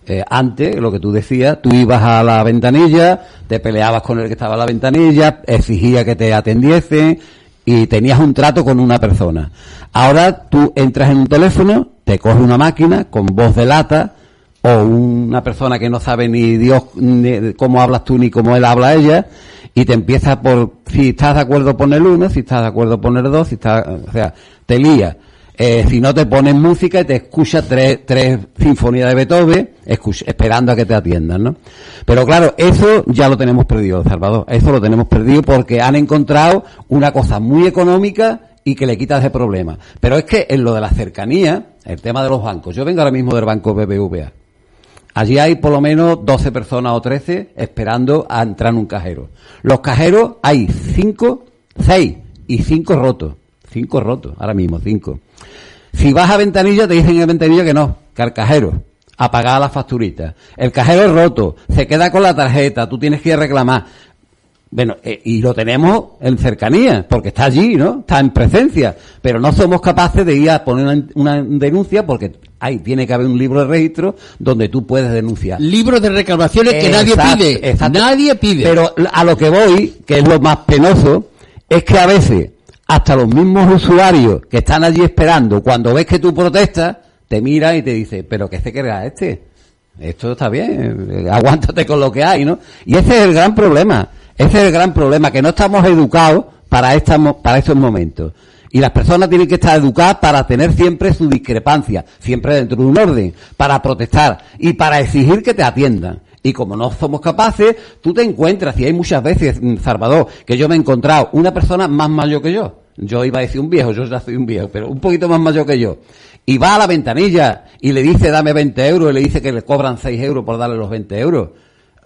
Eh, antes, lo que tú decías, tú ibas a la ventanilla, te peleabas con el que estaba a la ventanilla, exigía que te atendiesen y tenías un trato con una persona. Ahora tú entras en un teléfono, te coge una máquina con voz de lata o una persona que no sabe ni Dios ni cómo hablas tú ni cómo él habla ella y te empieza por si estás de acuerdo poner uno, si estás de acuerdo poner dos, si estás, o sea, te lía. Eh, si no te pones música y te escucha tres, tres sinfonías de Beethoven esperando a que te atiendan, ¿no? Pero claro, eso ya lo tenemos perdido, Salvador. Eso lo tenemos perdido porque han encontrado una cosa muy económica y que le quita ese problema. Pero es que en lo de la cercanía, el tema de los bancos, yo vengo ahora mismo del banco BBVA. Allí hay por lo menos 12 personas o 13 esperando a entrar en un cajero. Los cajeros hay 5, 6 y 5 rotos. 5 rotos, ahora mismo 5. Si vas a ventanilla, te dicen en ventanilla que no, que al cajero. A pagar la facturita. El cajero es roto, se queda con la tarjeta, tú tienes que ir a reclamar. Bueno, eh, y lo tenemos en cercanía, porque está allí, ¿no? Está en presencia. Pero no somos capaces de ir a poner una, una denuncia porque ahí tiene que haber un libro de registro donde tú puedes denunciar. Libros de reclamaciones que nadie pide. exacto. Nadie pide. Pero a lo que voy, que es lo más penoso, es que a veces hasta los mismos usuarios que están allí esperando, cuando ves que tú protestas, te miran y te dicen, pero ¿qué se querrá este? Esto está bien, eh, aguántate con lo que hay, ¿no? Y ese es el gran problema, ese es el gran problema, que no estamos educados para, esta, para estos momentos. Y las personas tienen que estar educadas para tener siempre su discrepancia, siempre dentro de un orden, para protestar y para exigir que te atiendan. Y como no somos capaces, tú te encuentras, y hay muchas veces, mm, Salvador, que yo me he encontrado una persona más mayor que yo. Yo iba a decir un viejo, yo ya soy un viejo, pero un poquito más mayor que yo. Y va a la ventanilla y le dice dame 20 euros y le dice que le cobran 6 euros por darle los 20 euros.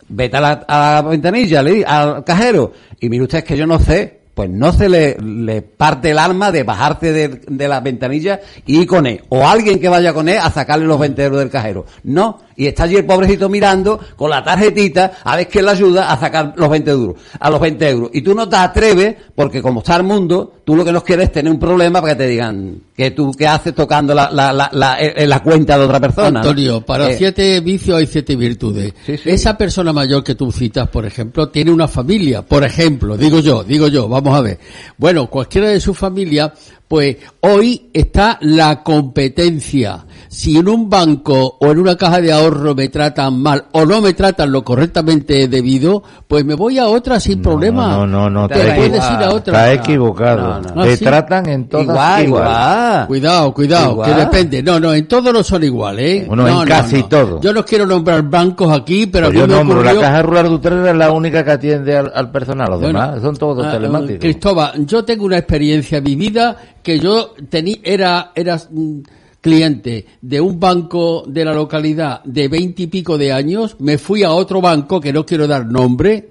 Vete a la, a la ventanilla, al cajero. Y mire usted, que yo no sé. Pues no se le, parte el alma de bajarse de, de la ventanilla y ir con él. O alguien que vaya con él a sacarle los 20 euros del cajero. No. Y está allí el pobrecito mirando con la tarjetita a ver quién le ayuda a sacar los 20 euros. A los 20 euros. Y tú no te atreves porque como está el mundo, tú lo que nos quieres es tener un problema para que te digan que tú qué haces tocando la, la, la, la, eh, la cuenta de otra persona. Antonio, para Eh, siete vicios hay siete virtudes. Esa persona mayor que tú citas, por ejemplo, tiene una familia, por ejemplo, digo yo, digo yo, vamos a ver. Bueno, cualquiera de su familia, pues hoy está la competencia. Si en un banco o en una caja de ahorro me tratan mal o no me tratan lo correctamente debido, pues me voy a otra sin problema. No, no, no, te puedes equivocado. ir a otra. Está equivocado. Ah, Te ¿sí? tratan en todas Igual, igual. igual. Cuidado, cuidado, Igual. que depende. No, no, en todos no son iguales, ¿eh? Bueno, No, en no, casi no. todo. Yo no quiero nombrar bancos aquí, pero a Pues yo nombro, la Caja Rural de Utrera es la única que atiende al, al personal, los Bueno, demás son todos ah, telemáticos. Cristóbal, yo tengo una experiencia vivida que yo tenía, era, era, mm, cliente de un banco de la localidad de veinte y pico de años, me fui a otro banco que no quiero dar nombre,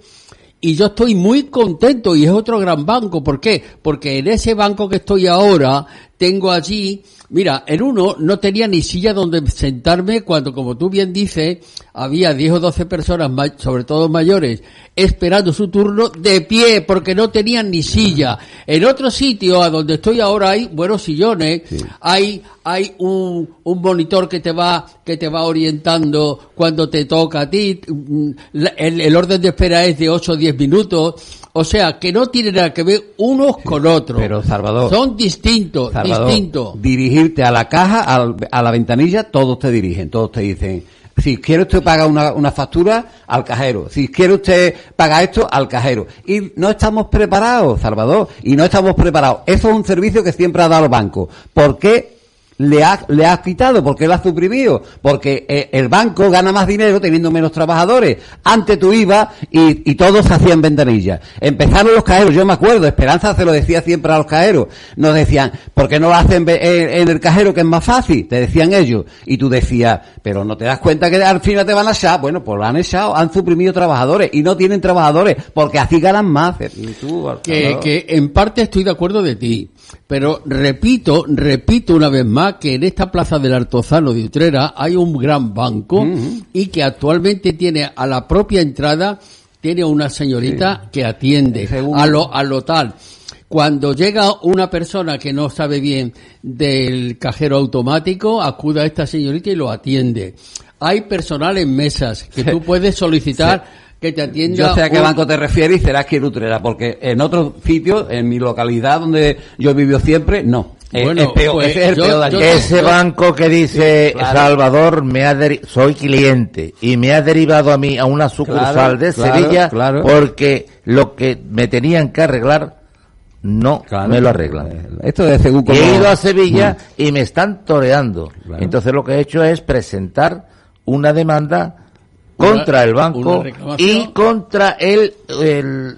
y yo estoy muy contento y es otro gran banco. ¿Por qué? Porque en ese banco que estoy ahora tengo allí, mira, en uno no tenía ni silla donde sentarme cuando, como tú bien dices, había 10 o 12 personas, sobre todo mayores, esperando su turno de pie porque no tenían ni silla. En otro sitio, a donde estoy ahora, hay buenos sillones, hay, hay un, un monitor que te va, que te va orientando cuando te toca a ti, mm, el, el orden de espera es de 8 o 10 minutos, o sea, que no tiene nada que ver unos con otros. Pero Salvador, Son distintos, Salvador, distintos. dirigirte a la caja, al- a la ventanilla, todos te dirigen, todos te dicen, si quiere usted pagar una, una factura, al cajero. Si quiere usted pagar esto, al cajero. Y no estamos preparados, Salvador, y no estamos preparados. Eso es un servicio que siempre ha dado el banco. ¿Por qué le has le has quitado? ¿Por qué lo has suprimido? Porque eh, el banco gana más dinero teniendo menos trabajadores. Antes tú ibas y, y todos hacían ventanillas. Empezaron los cajeros, yo me acuerdo, Esperanza se lo decía siempre a los cajeros. Nos decían, ¿por qué no lo hacen en, el cajero que es más fácil? Te decían ellos. Y tú decías, pero no te das cuenta que al final te van a echar. Bueno, pues lo han echado, han suprimido trabajadores y no tienen trabajadores porque así ganan más. Tú, que, que en parte estoy de acuerdo de ti, pero repito, repito una vez más que en esta plaza del Artozano de Utrera hay un gran banco y que actualmente tiene a la propia entrada tiene una señorita que atiende a lo a lo tal. Cuando llega una persona que no sabe bien del cajero automático, acude a esta señorita y lo atiende. Hay personal en mesas que tú puedes solicitar que te atienda. Yo sé a qué un- banco te refieres y será que en Utrera, porque en otros sitios, en mi localidad donde yo he vivido siempre, no. Bueno, es peor, pues ese es el yo- peor de yo- aquí. Ese banco que dice claro. Salvador me ha deri- soy cliente y me ha derivado a mí a una sucursal Claro, de claro, Sevilla claro. porque lo que me tenían que arreglar no me lo arreglan. Esto es según como- he ido a Sevilla Mm. y me están toreando. Entonces lo que he hecho es presentar una demanda contra Una- el banco y contra el, el,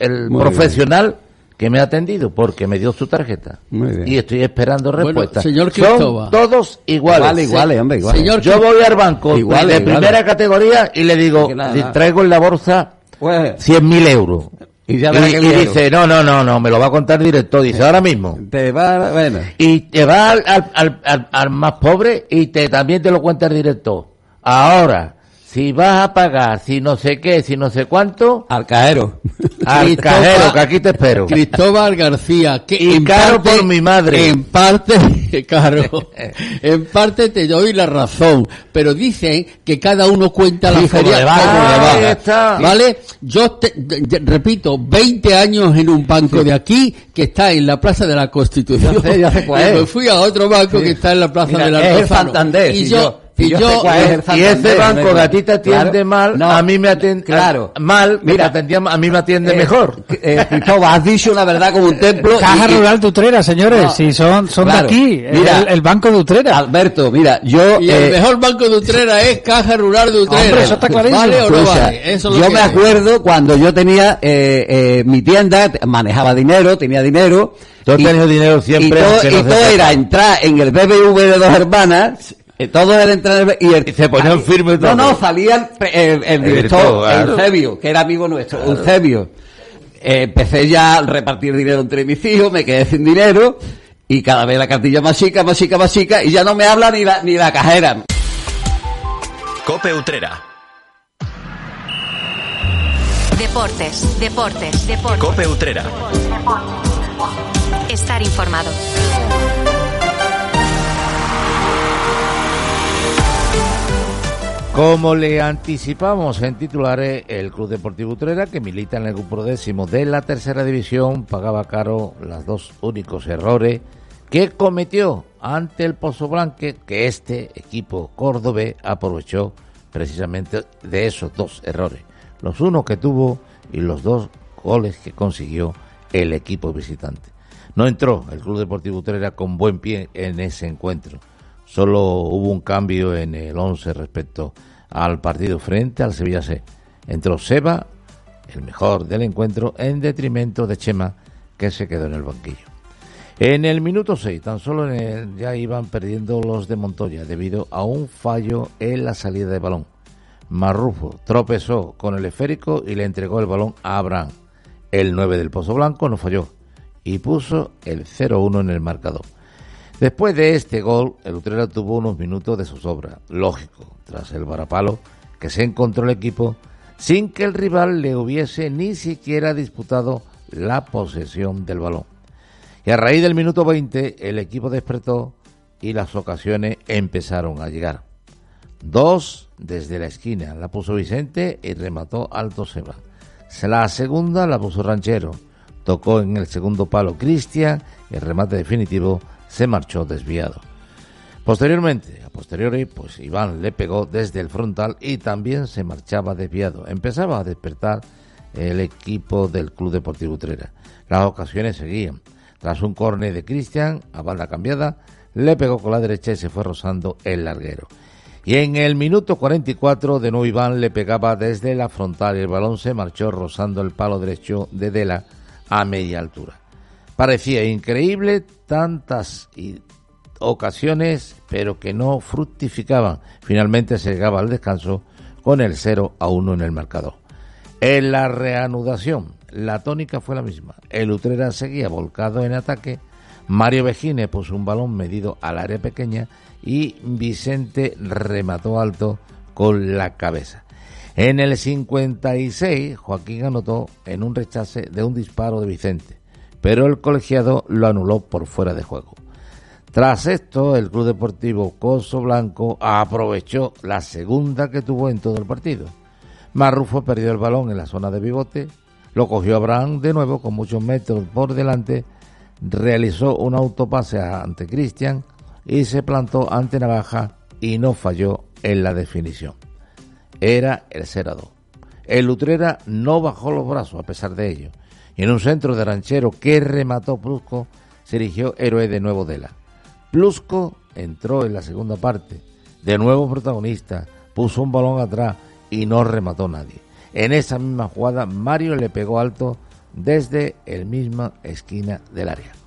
el profesional que me ha atendido porque me dio su tarjeta. Y estoy esperando Bueno, respuesta. señor Son todos iguales. Iguales, iguales, hombre, iguales. Señor Yo voy al banco Iguales, de iguales. primera categoría y le digo, nada, "Di- nada. traigo en la bolsa Pues, 100.000 euros. Y ya dice, no, no, no, no, me lo va a contar directo. Dice, ahora mismo. te va, bueno. Y te va al, al, al- al- al más pobre y te también te lo cuenta el director. Ahora, si vas a pagar, si no sé qué, si no sé cuánto, Al cajero. al cajero, que aquí te espero. Cristóbal García, que Y en caro parte- por mi madre. En parte, caro, en parte te doy la razón, pero dicen que cada uno cuenta la feria está. ¿Vale? Yo te- de- repito, 20 años en un banco de aquí que está en la Plaza de la Constitución. Ya sé, ya sé cuál y me fui a otro banco que está en la Plaza Mira, de la Santander, Y yo, yo- y yo yo, sé cuál es el Y ese banco que a ti te atiende Claro. mal, No. a mí me atiende Claro. mal, Mira. atendía, a mí me atiende Eh, mejor. Eh, Cristóbal, has dicho una verdad como un templo. Caja y- Rural de Utrera, señores, No, si son, son claro. de aquí, Mira, el, el Banco de Utrera. Alberto, mira, yo... y el eh, mejor banco de Utrera es Caja Rural de Utrera. Hombre, eso está clarísimo. ¿Vale o no Escucha, vale? Eso es lo yo me acuerdo cuando yo tenía eh, eh, mi tienda, manejaba dinero, tenía dinero. Tú has tenido dinero siempre, Y todo, y todo era entrar en el BBV de dos hermanas, eh, todo era entrar en el, y, el- Y se ponían firme y todo. No, no, salía el, el, el director, claro. Eusebio, que era amigo nuestro, Eusebio. Eh, empecé ya a repartir dinero entre mis hijos, me quedé sin dinero, y cada vez la cartilla más chica, más chica, más chica, y ya no me habla ni la, ni la cajera. Cope Utrera. Deportes, deportes, deportes. Cope Utrera. Estar informado. Como le anticipamos en titulares, el Club Deportivo Utrera, que milita en el grupo décimo de la tercera división, pagaba caro los dos únicos errores que cometió ante el Pozo Blanque, que este equipo córdobés aprovechó precisamente de esos dos errores. Los unos que tuvo y los dos goles que consiguió el equipo visitante. No entró el Club Deportivo Utrera con buen pie en ese encuentro. Solo hubo un cambio en el 11 respecto al partido frente al Sevilla C. Entró Seba, el mejor del encuentro, en detrimento de Chema, que se quedó en el banquillo. En el minuto 6, tan solo en ya iban perdiendo los de Montoya debido a un fallo en la salida de balón. Marrufo tropezó con el esférico y le entregó el balón a Abraham. El 9 del Pozo Blanco no falló y puso el 0-1 en el marcador. Después de este gol, el Utrera tuvo unos minutos de zozobra, lógico, tras el varapalo que se encontró el equipo sin que el rival le hubiese ni siquiera disputado la posesión del balón. Y a raíz del minuto 20 el equipo despertó y las ocasiones empezaron a llegar. Dos desde la esquina la puso Vicente y remató Alto Seba. La segunda la puso Ranchero. Tocó en el segundo palo Cristian y el remate definitivo se marchó desviado. Posteriormente, a posteriori, pues Iván le pegó desde el frontal y también se marchaba desviado. Empezaba a despertar el equipo del Club Deportivo Utrera. Las ocasiones seguían. Tras un córner de Cristian, a banda cambiada, le pegó con la derecha y se fue rozando el larguero. Y en el minuto 44 de nuevo Iván le pegaba desde la frontal y el balón se marchó rozando el palo derecho de Dela a media altura. Parecía increíble tantas ocasiones, pero que no fructificaban. Finalmente se llegaba al descanso con el 0 a 1 en el marcador. En la reanudación, la tónica fue la misma. El Utrera seguía volcado en ataque. Mario Vejine puso un balón medido al área pequeña y Vicente remató alto con la cabeza. En el 56, Joaquín anotó en un rechace de un disparo de Vicente, pero el colegiado lo anuló por fuera de juego. Tras esto, el Club Deportivo Coso Blanco aprovechó la segunda que tuvo en todo el partido. Marrufo perdió el balón en la zona de bigote, lo cogió Abraham de nuevo con muchos metros por delante, realizó un autopase ante Cristian, y se plantó ante Navaja y no falló en la definición. Era el 0 El Lutrera no bajó los brazos a pesar de ello. Y en un centro de ranchero que remató Plusco, se erigió héroe de nuevo Dela. Plusco entró en la segunda parte, de nuevo protagonista, puso un balón atrás y no remató nadie. En esa misma jugada, Mario le pegó alto desde el misma esquina del área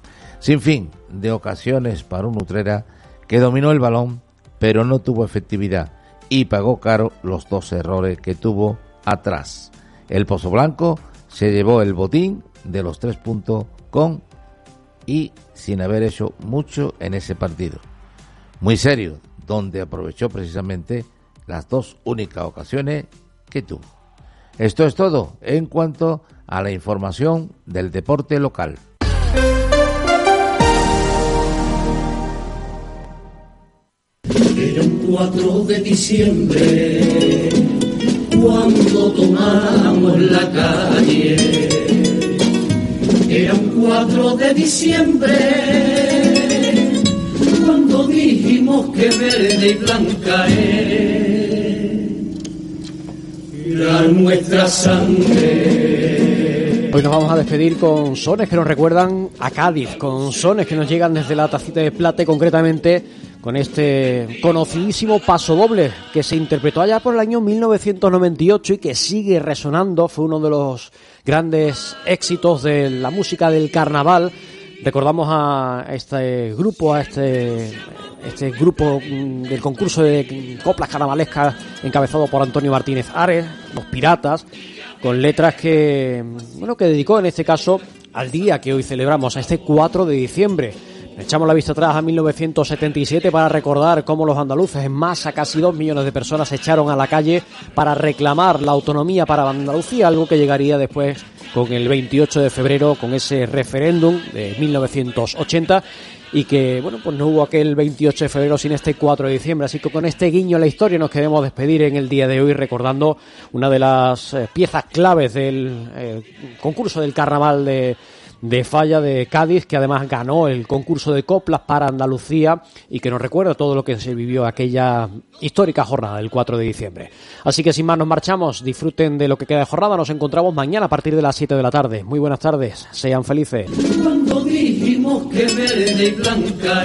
sin fin de ocasiones para un Utrera que dominó el balón pero no tuvo efectividad y pagó caro los dos errores que tuvo atrás. El Pozo Blanco se llevó el botín de los tres puntos con y sin haber hecho mucho en ese partido. Muy serio, donde aprovechó precisamente las dos únicas ocasiones que tuvo. Esto es todo en cuanto a la información del deporte local. Era un 4 de diciembre cuando tomamos la calle. Era un 4 de diciembre cuando dijimos que verde y blanca era nuestra sangre. Hoy nos vamos a despedir con sones que nos recuerdan a Cádiz, con sones que nos llegan desde la tacita de plata concretamente con este conocidísimo paso doble que se interpretó allá por el año 1998 y que sigue resonando. Fue uno de los grandes éxitos de la música del carnaval. Recordamos a este grupo, a este, este grupo mm, del concurso de coplas carnavalescas encabezado por Antonio Martínez Ares, Los Piratas, con letras que, bueno, que dedicó en este caso al día que hoy celebramos, a este 4 de diciembre Echamos la vista atrás a 1977 para recordar cómo los andaluces en masa, casi dos millones de personas, se echaron a la calle para reclamar la autonomía para Andalucía, algo que llegaría después con el 28 de febrero, con ese referéndum de 1980 y que, bueno, pues no hubo aquel 28 de febrero sin este 4 de diciembre. Así que con este guiño a la historia nos queremos despedir en el día de hoy recordando una de las eh, piezas claves del eh, concurso del carnaval de de Falla de Cádiz, que además ganó el concurso de coplas para Andalucía y que nos recuerda todo lo que se vivió aquella histórica jornada del 4 de diciembre. Así que sin más nos marchamos, disfruten de lo que queda de jornada, nos encontramos mañana a partir de las 7 de la tarde. Muy buenas tardes, sean felices. Cuando dijimos que verde y blanca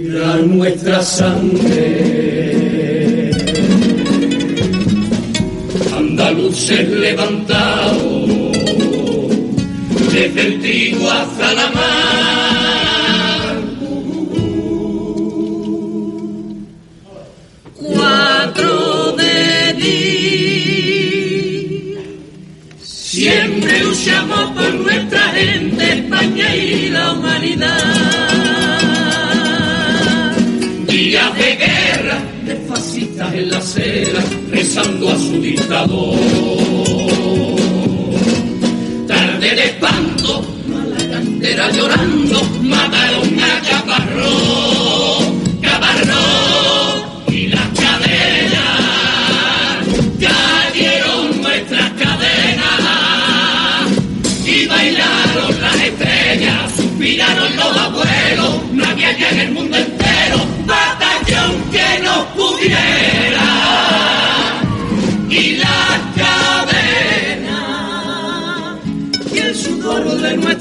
era nuestra sangre andaluces levantados desde el trigo hasta la mar. Cuatro de mí. Siempre luchamos por nuestra gente, España y la humanidad. Días de en la acera, rezando a su dictador. Tarde de espanto, mala cantera llorando, mataron a Caparrós, Caparrós y las cadenas, cayeron nuestras cadenas y bailaron las estrellas, suspiraron los abuelos, no había ya en el mundo entero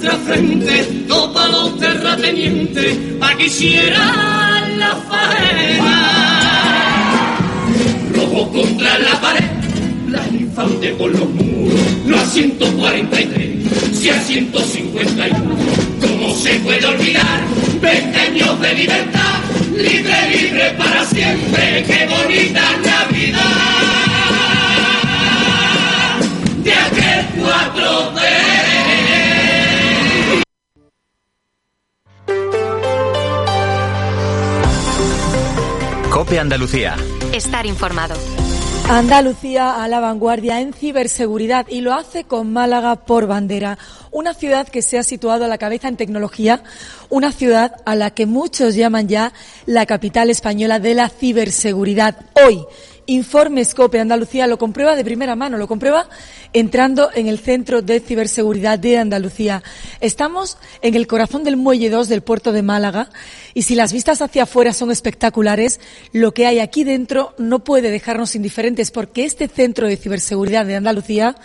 nuestra frente topa los terratenientes pa' que hicieran la faena. Rojo contra la pared las infantes por los muros no a 143 si a 151 ¿cómo se puede olvidar 20 años de libertad libre, libre para siempre qué bonita Navidad. De aquel 4 de Cope Andalucía. Estar informado. Andalucía a la vanguardia en ciberseguridad y lo hace con Málaga por bandera, una ciudad que se ha situado a la cabeza en tecnología, una ciudad a la que muchos llaman ya la capital española de la ciberseguridad. Hoy, Informe Scope Andalucía lo comprueba de primera mano, lo comprueba entrando en el Centro de Ciberseguridad de Andalucía. Estamos en el corazón del Muelle 2 del puerto de Málaga y si las vistas hacia afuera son espectaculares, lo que hay aquí dentro no puede dejarnos indiferentes porque este Centro de Ciberseguridad de Andalucía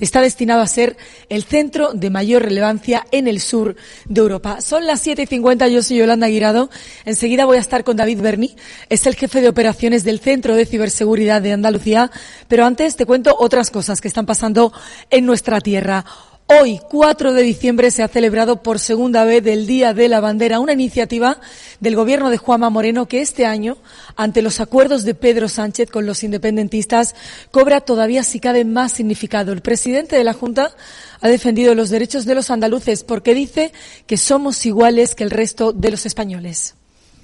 está destinado a ser el centro de mayor relevancia en el sur de Europa. Son las 7.50, yo soy Yolanda Guirado. Enseguida voy a estar con David Berni, es el jefe de operaciones del Centro de Ciberseguridad de Andalucía, pero antes te cuento otras cosas que están pasando en nuestra tierra. Hoy, 4 de diciembre, se ha celebrado por segunda vez el Día de la Bandera, una iniciativa del gobierno de Juanma Moreno que este año, ante los acuerdos de Pedro Sánchez con los independentistas, cobra todavía si cabe más significado. El presidente de la Junta ha defendido los derechos de los andaluces porque dice que somos iguales que el resto de los españoles.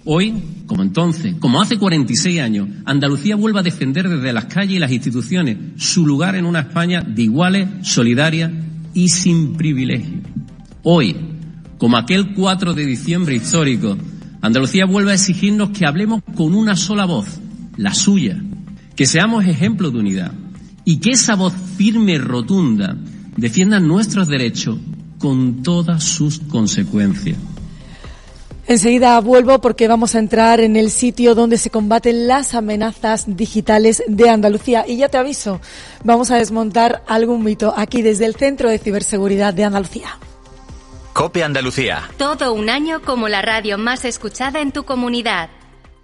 Hoy, como entonces, como hace 46 años, Andalucía vuelve a defender desde las calles y las instituciones su lugar en una España de iguales, solidaria y sin privilegio. Hoy, como aquel 4 de diciembre histórico, Andalucía vuelve a exigirnos que hablemos con una sola voz, la suya, que seamos ejemplo de unidad y que esa voz firme y rotunda defienda nuestros derechos con todas sus consecuencias. Enseguida vuelvo porque vamos a entrar en el sitio donde se combaten las amenazas digitales de Andalucía. Y ya te aviso, vamos a desmontar algún mito aquí desde el Centro de Ciberseguridad de Andalucía. Cope Andalucía. Todo un año como la radio más escuchada en tu comunidad.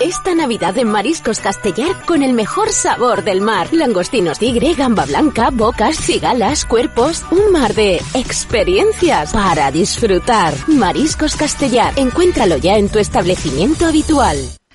Esta Navidad en Mariscos Castellar con el mejor sabor del mar. Langostinos tigre, gamba blanca, bocas, cigalas, cuerpos. Un mar de experiencias para disfrutar. Mariscos Castellar. Encuéntralo ya en tu establecimiento habitual.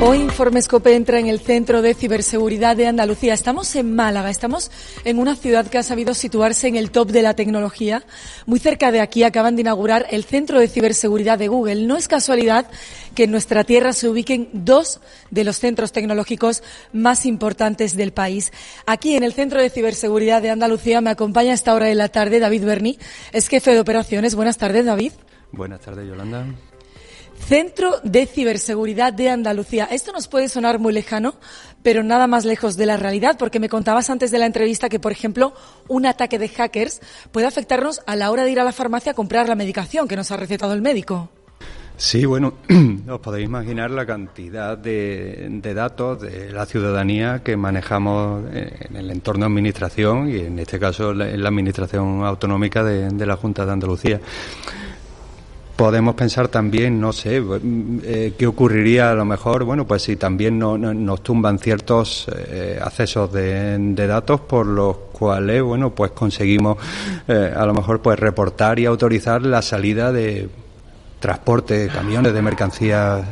Hoy Informescope entra en el Centro de Ciberseguridad de Andalucía. Estamos en Málaga, estamos en una ciudad que ha sabido situarse en el top de la tecnología. Muy cerca de aquí acaban de inaugurar el Centro de Ciberseguridad de Google. No es casualidad que en nuestra tierra se ubiquen dos de los centros tecnológicos más importantes del país. Aquí en el Centro de Ciberseguridad de Andalucía me acompaña a esta hora de la tarde David Berni, es jefe de operaciones. Buenas tardes, David. Buenas tardes, Yolanda. Centro de Ciberseguridad de Andalucía. Esto nos puede sonar muy lejano, pero nada más lejos de la realidad, porque me contabas antes de la entrevista que, por ejemplo, un ataque de hackers puede afectarnos a la hora de ir a la farmacia a comprar la medicación que nos ha recetado el médico. Sí, bueno, os podéis imaginar la cantidad de, datos de la ciudadanía que manejamos en el entorno de administración y en este caso en la administración autonómica de, de la Junta de Andalucía. Podemos pensar también, no sé, eh, qué ocurriría a lo mejor, bueno, pues si también no, no, nos tumban ciertos eh, accesos de, datos por los cuales, bueno, pues conseguimos eh, a lo mejor pues reportar y autorizar la salida de transporte, camiones de mercancías